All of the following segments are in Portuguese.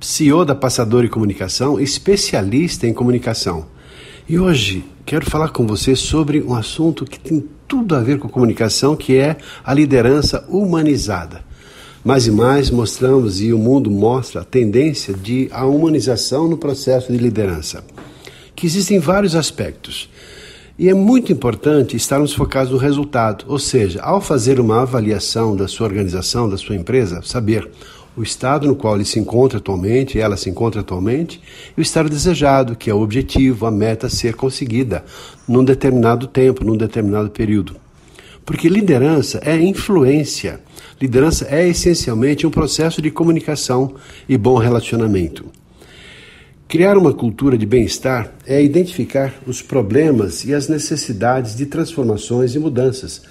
CEO da Passador e Comunicação, especialista em comunicação. E hoje quero falar com você sobre um assunto que tem tudo a ver com comunicação, que é a liderança humanizada. Mais e mais mostramos e o mundo mostra a tendência de a humanização no processo de liderança, que existem vários aspectos. E é muito importante estarmos focados no resultado, ou seja, ao fazer uma avaliação da sua organização, da sua empresa, saber o estado no qual ele se encontra atualmente, ela se encontra atualmente, e o estado desejado, que é o objetivo, a meta a ser conseguida num determinado tempo, num determinado período. Porque liderança é influência. Liderança é essencialmente um processo de comunicação e bom relacionamento. Criar uma cultura de bem-estar é identificar os problemas e as necessidades de transformações e mudanças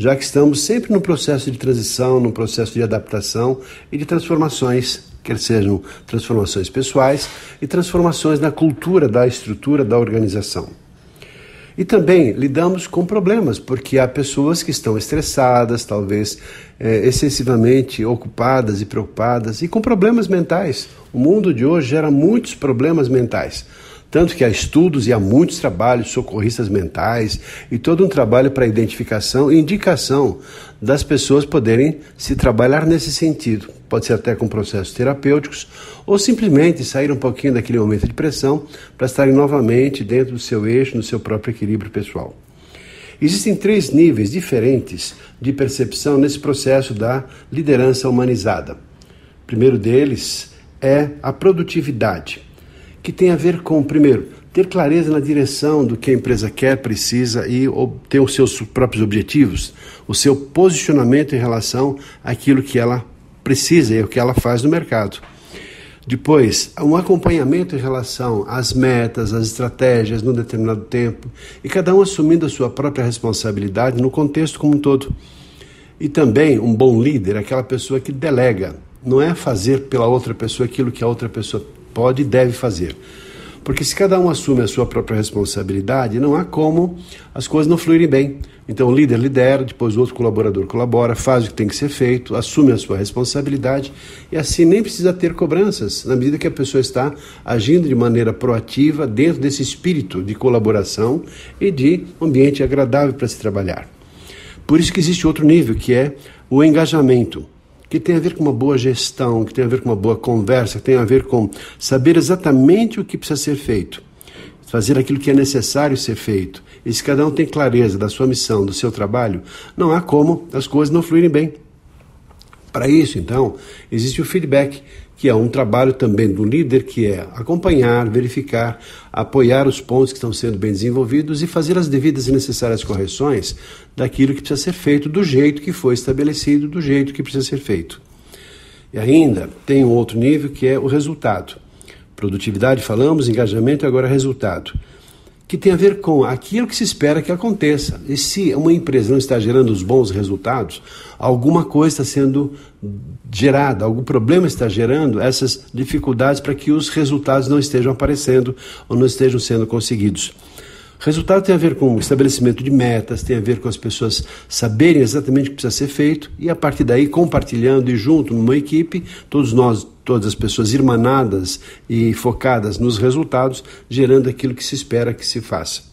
já que estamos sempre no processo de transição, no processo de adaptação e de transformações, quer sejam transformações pessoais e transformações na cultura da estrutura da organização. E também lidamos com problemas, porque há pessoas que estão estressadas, talvez é, excessivamente ocupadas e preocupadas, e com problemas mentais. O mundo de hoje gera muitos problemas mentais. Tanto que há estudos e há muitos trabalhos, socorristas mentais e todo um trabalho para identificação e indicação das pessoas poderem se trabalhar nesse sentido. Pode ser até com processos terapêuticos ou simplesmente sair um pouquinho daquele momento de pressão para estarem novamente dentro do seu eixo, no seu próprio equilíbrio pessoal. Existem três níveis diferentes de percepção nesse processo da liderança humanizada. O primeiro deles é a produtividade que tem a ver com, primeiro, ter clareza na direção do que a empresa quer, precisa e ter os seus próprios objetivos, o seu posicionamento em relação àquilo que ela precisa e o que ela faz no mercado. Depois, um acompanhamento em relação às metas, às estratégias num determinado tempo e cada um assumindo a sua própria responsabilidade no contexto como um todo. E também um bom líder, aquela pessoa que delega, não é fazer pela outra pessoa aquilo que a outra pessoa pode e deve fazer. Porque se cada um assume a sua própria responsabilidade, não há como as coisas não fluírem bem. Então o líder lidera, depois o outro colaborador colabora, faz o que tem que ser feito, assume a sua responsabilidade e assim nem precisa ter cobranças, na medida que a pessoa está agindo de maneira proativa dentro desse espírito de colaboração e de ambiente agradável para se trabalhar. Por isso que existe outro nível, que é o engajamento que tem a ver com uma boa gestão, que tem a ver com uma boa conversa, que tem a ver com saber exatamente o que precisa ser feito, fazer aquilo que é necessário ser feito. E se cada um tem clareza da sua missão, do seu trabalho, não há como as coisas não fluírem bem. Para isso, então, existe o feedback, que é um trabalho também do líder, que é acompanhar, verificar, apoiar os pontos que estão sendo bem desenvolvidos e fazer as devidas e necessárias correções daquilo que precisa ser feito do jeito que foi estabelecido, do jeito que precisa ser feito. E ainda tem um outro nível que é o resultado. Produtividade, falamos, engajamento e agora resultado que tem a ver com aquilo que se espera que aconteça. E se uma empresa não está gerando os bons resultados, alguma coisa está sendo gerada, algum problema está gerando essas dificuldades para que os resultados não estejam aparecendo ou não estejam sendo conseguidos. Resultado tem a ver com o estabelecimento de metas, tem a ver com as pessoas saberem exatamente o que precisa ser feito e a partir daí compartilhando e junto numa equipe, todos nós, todas as pessoas irmanadas e focadas nos resultados, gerando aquilo que se espera que se faça.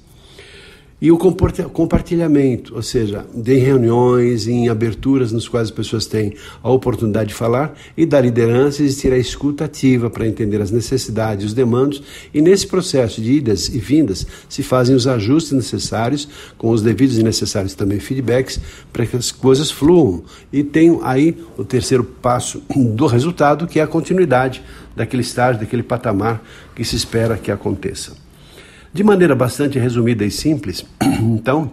E o compartilhamento, ou seja, em reuniões, em aberturas nos quais as pessoas têm a oportunidade de falar e da liderança existir a escuta ativa para entender as necessidades, os demandos e nesse processo de idas e vindas se fazem os ajustes necessários com os devidos e necessários também feedbacks para que as coisas fluam. E tem aí o terceiro passo do resultado que é a continuidade daquele estágio, daquele patamar que se espera que aconteça. De maneira bastante resumida e simples, então,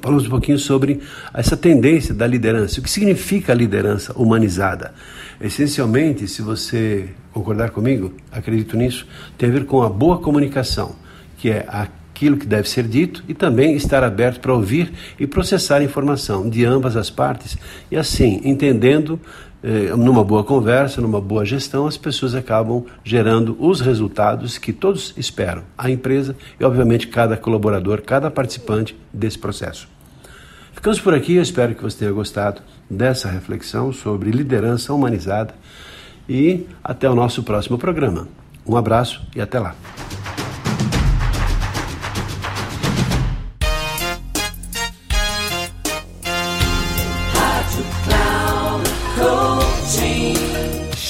Falamos um pouquinho sobre essa tendência da liderança. O que significa a liderança humanizada? Essencialmente, se você concordar comigo, acredito nisso, tem a ver com a boa comunicação, que é aquilo que deve ser dito e também estar aberto para ouvir e processar informação de ambas as partes e assim, entendendo eh, numa boa conversa, numa boa gestão, as pessoas acabam gerando os resultados que todos esperam, a empresa e, obviamente, cada colaborador, cada participante desse processo. Ficamos por aqui, eu espero que você tenha gostado dessa reflexão sobre liderança humanizada e até o nosso próximo programa. Um abraço e até lá.